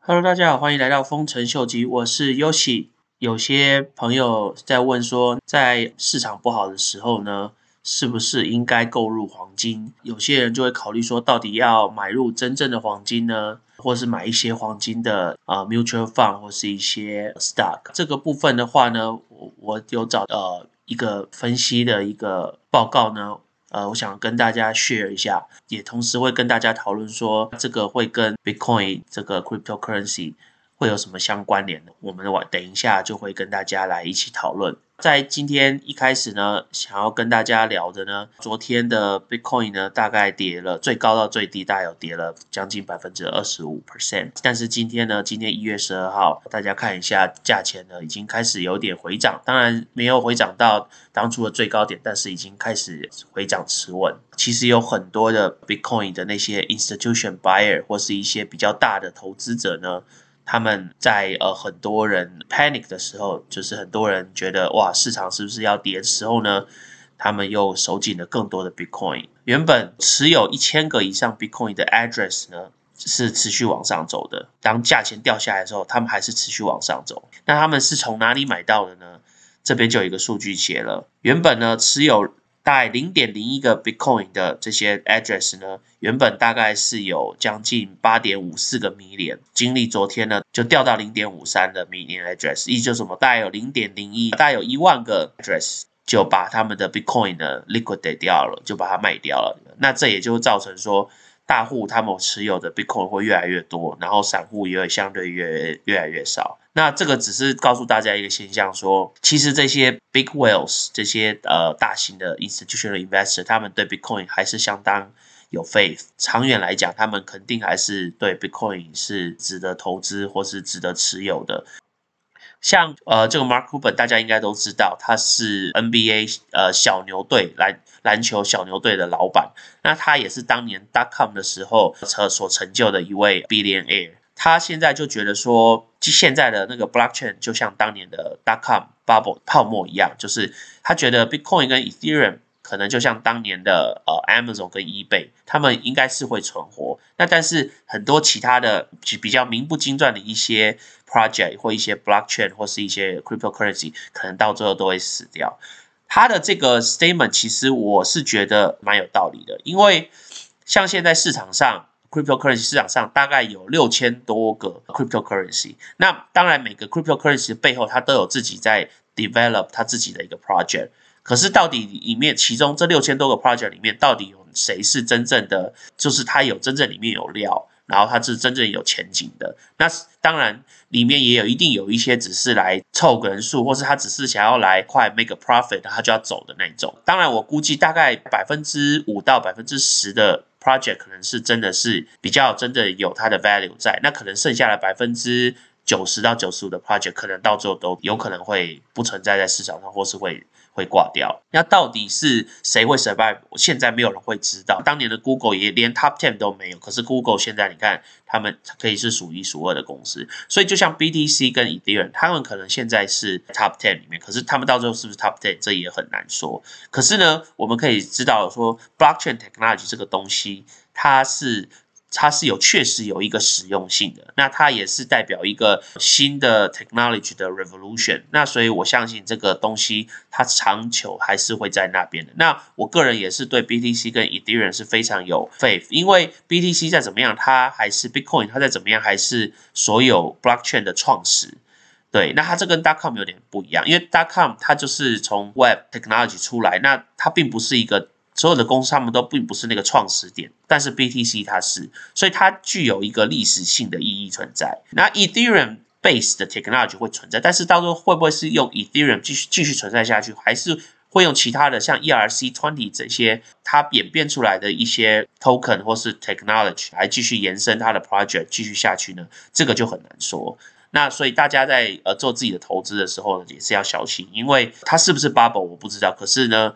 Hello，大家好，欢迎来到丰臣秀吉，我是 Yoshi。有些朋友在问说，在市场不好的时候呢，是不是应该购入黄金？有些人就会考虑说，到底要买入真正的黄金呢，或是买一些黄金的呃 mutual fund 或是一些 stock？这个部分的话呢，我我有找呃一个分析的一个报告呢。呃，我想跟大家 share 一下，也同时会跟大家讨论说，这个会跟 Bitcoin 这个 cryptocurrency 会有什么相关联的？我们晚等一下就会跟大家来一起讨论。在今天一开始呢，想要跟大家聊的呢，昨天的 Bitcoin 呢，大概跌了最高到最低，大概有跌了将近百分之二十五 percent。但是今天呢，今天一月十二号，大家看一下价钱呢，已经开始有点回涨，当然没有回涨到当初的最高点，但是已经开始回涨持稳。其实有很多的 Bitcoin 的那些 institution buyer 或是一些比较大的投资者呢。他们在呃很多人 panic 的时候，就是很多人觉得哇市场是不是要跌的时候呢？他们又收紧了更多的 Bitcoin。原本持有一千个以上 Bitcoin 的 address 呢，是持续往上走的。当价钱掉下来的时候，他们还是持续往上走。那他们是从哪里买到的呢？这边就有一个数据写了，原本呢持有。大概零点零一个 Bitcoin 的这些 address 呢，原本大概是有将近八点五四个 million，经历昨天呢就掉到零点五三的 million address，意思就是什么？大概有零点零一，大有一万个 address 就把他们的 Bitcoin 呢 Liquid 掉掉了，就把它卖掉了。那这也就造成说。大户他们持有的 Bitcoin 会越来越多，然后散户也会相对越越来越少。那这个只是告诉大家一个现象，说其实这些 Big Whales 这些呃大型的 institutional investor，他们对 Bitcoin 还是相当有 faith。长远来讲，他们肯定还是对 Bitcoin 是值得投资或是值得持有的。像呃，这个 Mark Cuban 大家应该都知道，他是 NBA 呃小牛队篮篮球小牛队的老板。那他也是当年 dot com 的时候所所成就的一位 billionaire。他现在就觉得说，现在的那个 blockchain 就像当年的 dot com bubble 泡沫一样，就是他觉得 Bitcoin 跟 Ethereum 可能就像当年的呃 Amazon 跟 eBay，他们应该是会存活。那但是很多其他的比较名不经传的一些。project 或一些 blockchain 或是一些 cryptocurrency 可能到最后都会死掉。他的这个 statement 其实我是觉得蛮有道理的，因为像现在市场上 cryptocurrency 市场上大概有六千多个 cryptocurrency，那当然每个 cryptocurrency 背后它都有自己在 develop 它自己的一个 project，可是到底里面其中这六千多个 project 里面到底有谁是真正的，就是它有真正里面有料？然后它是真正有前景的，那当然里面也有一定有一些只是来凑个人数，或是他只是想要来快 make a profit，他就要走的那种。当然我估计大概百分之五到百分之十的 project 可能是真的是比较真的有它的 value 在，那可能剩下的百分之九十到九十五的 project 可能到最后都有可能会不存在在市场上，或是会。会挂掉，那到底是谁会 survive？现在没有人会知道。当年的 Google 也连 Top Ten 都没有，可是 Google 现在你看，他们可以是数一数二的公司。所以就像 BTC 跟 Ethereum，他们可能现在是 Top Ten 里面，可是他们到最后是不是 Top Ten，这也很难说。可是呢，我们可以知道说，Blockchain Technology 这个东西，它是。它是有确实有一个实用性的，那它也是代表一个新的 technology 的 revolution。那所以我相信这个东西它长久还是会在那边的。那我个人也是对 BTC 跟 Ethereum 是非常有 faith，因为 BTC 再怎么样，它还是 Bitcoin，它再怎么样还是所有 blockchain 的创始。对，那它这跟 dot com 有点不一样，因为 dot com 它就是从 web technology 出来，那它并不是一个。所有的公司他们都并不是那个创始点，但是 BTC 它是，所以它具有一个历史性的意义存在。那 Ethereum base 的 technology 会存在，但是到时候会不会是用 Ethereum 继续继续存在下去，还是会用其他的像 ERC20 这些它演变出来的一些 token 或是 technology 来继续延伸它的 project 继续下去呢？这个就很难说。那所以大家在呃做自己的投资的时候呢，也是要小心，因为它是不是 bubble 我不知道，可是呢。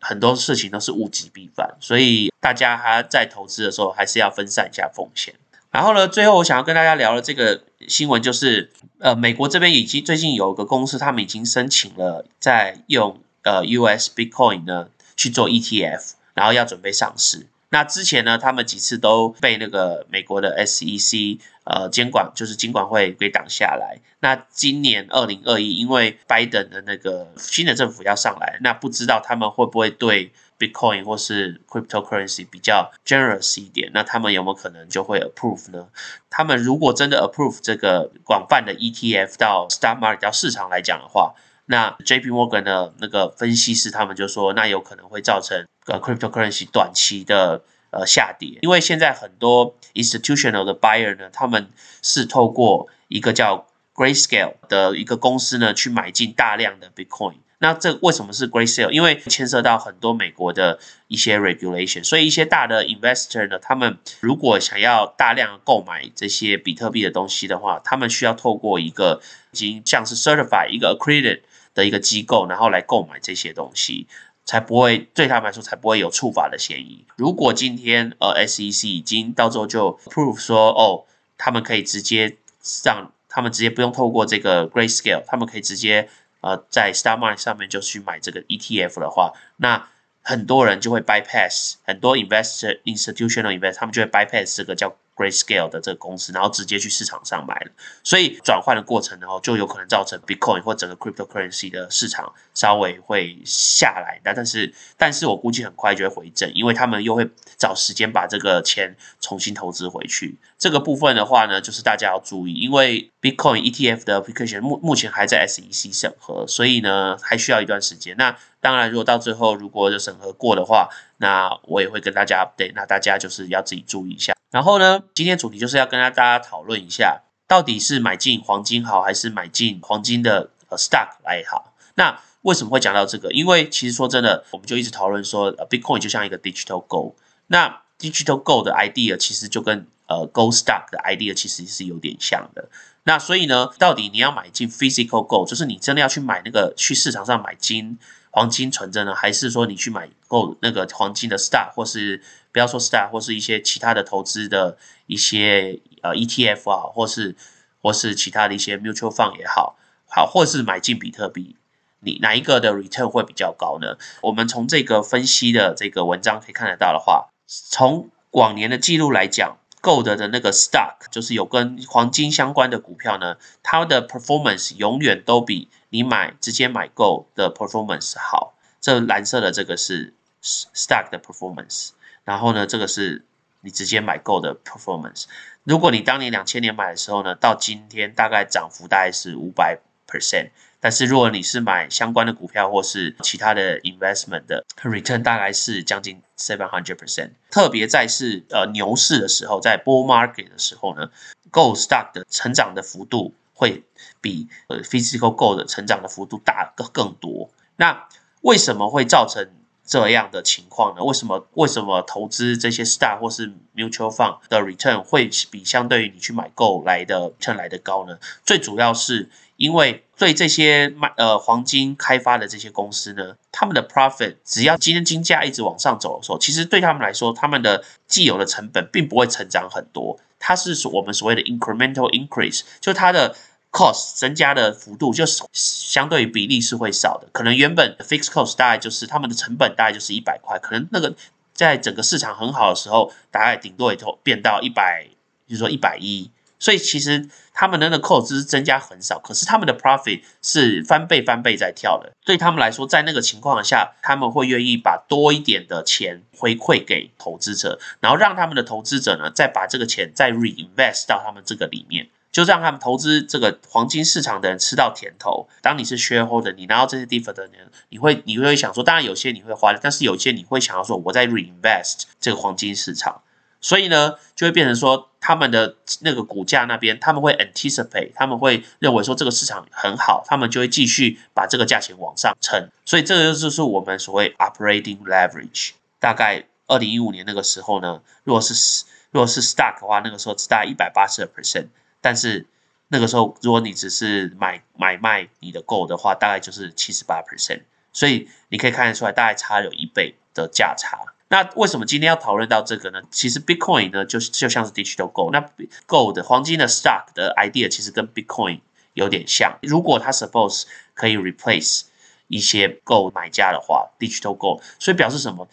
很多事情都是物极必反，所以大家还在投资的时候，还是要分散一下风险。然后呢，最后我想要跟大家聊的这个新闻就是，呃，美国这边已经最近有一个公司，他们已经申请了在用呃 US Bitcoin 呢去做 ETF，然后要准备上市。那之前呢，他们几次都被那个美国的 SEC 呃监管，就是金管会给挡下来。那今年二零二一，因为拜登的那个新的政府要上来，那不知道他们会不会对 Bitcoin 或是 Cryptocurrency 比较 generous 一点？那他们有没有可能就会 approve 呢？他们如果真的 approve 这个广泛的 ETF 到 Stock Market 到市场来讲的话，那 J.P. Morgan 的那个分析师他们就说，那有可能会造成呃 cryptocurrency 短期的呃下跌，因为现在很多 institutional 的 buyer 呢，他们是透过一个叫 Grayscale 的一个公司呢去买进大量的 Bitcoin。那这为什么是 Grayscale？因为牵涉到很多美国的一些 regulation，所以一些大的 investor 呢，他们如果想要大量购买这些比特币的东西的话，他们需要透过一个已经像是 certify 一个 accredited。的一个机构，然后来购买这些东西，才不会对他们来说才不会有触法的嫌疑。如果今天呃 SEC 已经到时候就 prove 说哦，他们可以直接让他们直接不用透过这个 Grayscale，他们可以直接呃在 Star Market 上面就去买这个 ETF 的话，那很多人就会 bypass，很多 investor institutional investor 他们就会 bypass 这个叫。Grayscale 的这个公司，然后直接去市场上买了，所以转换的过程，然后就有可能造成 Bitcoin 或整个 Cryptocurrency 的市场稍微会下来，那但是，但是我估计很快就会回正，因为他们又会找时间把这个钱重新投资回去。这个部分的话呢，就是大家要注意，因为 Bitcoin ETF 的 application 目目前还在 SEC 审核，所以呢还需要一段时间。那当然，如果到最后如果审核过的话，那我也会跟大家 update，那大家就是要自己注意一下。然后呢，今天主题就是要跟大家讨论一下，到底是买进黄金好，还是买进黄金的呃 stock 来好？那为什么会讲到这个？因为其实说真的，我们就一直讨论说，Bitcoin 就像一个 digital gold，那 digital gold 的 idea 其实就跟呃 gold stock 的 idea 其实是有点像的。那所以呢，到底你要买进 physical gold，就是你真的要去买那个去市场上买金黄金存着呢，还是说你去买够那个黄金的 star，或是不要说 star 或是一些其他的投资的一些呃 ETF 啊，或是或是其他的一些 mutual fund 也好，好，或是买进比特币，你哪一个的 return 会比较高呢？我们从这个分析的这个文章可以看得到的话，从往年的记录来讲，Gold 的那个 stock 就是有跟黄金相关的股票呢，它的 performance 永远都比你买直接买 Gold 的 performance 好。这蓝色的这个是 stock 的 performance。然后呢，这个是你直接买够的 performance。如果你当年两千年买的时候呢，到今天大概涨幅大概是五百 percent。但是如果你是买相关的股票或是其他的 investment 的 return，大概是将近 seven hundred percent。特别在是呃牛市的时候，在 bull market 的时候呢，gold stock 的成长的幅度会比呃 physical gold 的成长的幅度大更更多。那为什么会造成？这样的情况呢？为什么为什么投资这些 star 或是 mutual fund 的 return 会比相对于你去买 gold 来的 return 来的高呢？最主要是因为对这些卖呃黄金开发的这些公司呢，他们的 profit 只要今天金价一直往上走的时候，其实对他们来说，他们的既有的成本并不会成长很多，它是我们所谓的 incremental increase，就它的。cost 增加的幅度就是相对于比例是会少的，可能原本 fixed cost 大概就是他们的成本大概就是一百块，可能那个在整个市场很好的时候，大概顶多也就变到一百，就是说一百一，所以其实他们的那个 cost 是增加很少，可是他们的 profit 是翻倍翻倍在跳的，对他们来说，在那个情况下，他们会愿意把多一点的钱回馈给投资者，然后让他们的投资者呢，再把这个钱再 reinvest 到他们这个里面。就让他们投资这个黄金市场的人吃到甜头。当你是 shareholder，你拿到这些 dividend 的人，你会你会想说，当然有些你会花，但是有些你会想要说，我在 reinvest 这个黄金市场。所以呢，就会变成说，他们的那个股价那边，他们会 anticipate，他们会认为说这个市场很好，他们就会继续把这个价钱往上撑。所以这个就是我们所谓 operating leverage。大概二零一五年那个时候呢，如果是如果是 stock 的话，那个时候只大概一百八十 percent。但是那个时候，如果你只是买买卖你的 go 的话，大概就是七十八 percent，所以你可以看得出来，大概差有一倍的价差。那为什么今天要讨论到这个呢？其实 Bitcoin 呢，就就像是 Digital Gold，那 Gold 黄金的 Stock 的 idea 其实跟 Bitcoin 有点像。如果它 Suppose 可以 replace 一些 Gold 买家的话，Digital Gold，所以表示什么？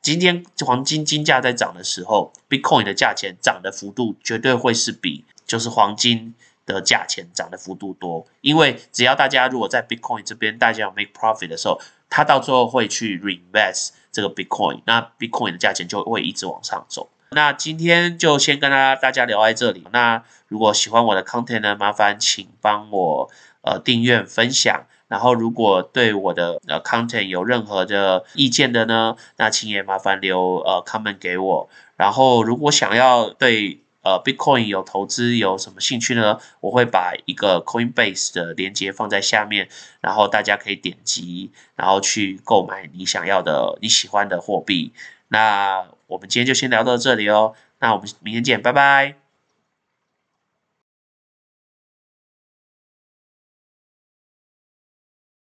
今天黄金金价在涨的时候，Bitcoin 的价钱涨的幅度绝对会是比就是黄金的价钱涨的幅度多，因为只要大家如果在 Bitcoin 这边大家有 make profit 的时候，它到最后会去 reinvest 这个 Bitcoin，那 Bitcoin 的价钱就会一直往上走。那今天就先跟大家大家聊在这里。那如果喜欢我的 content 呢，麻烦请帮我呃订阅分享。然后如果对我的呃 content 有任何的意见的呢，那请也麻烦留呃 comment 给我。然后如果想要对呃 Bitcoin 有投资有什么兴趣呢？我会把一个 Coinbase 的链接放在下面，然后大家可以点击，然后去购买你想要的、你喜欢的货币。那我们今天就先聊到这里哦，那我们明天见，拜拜。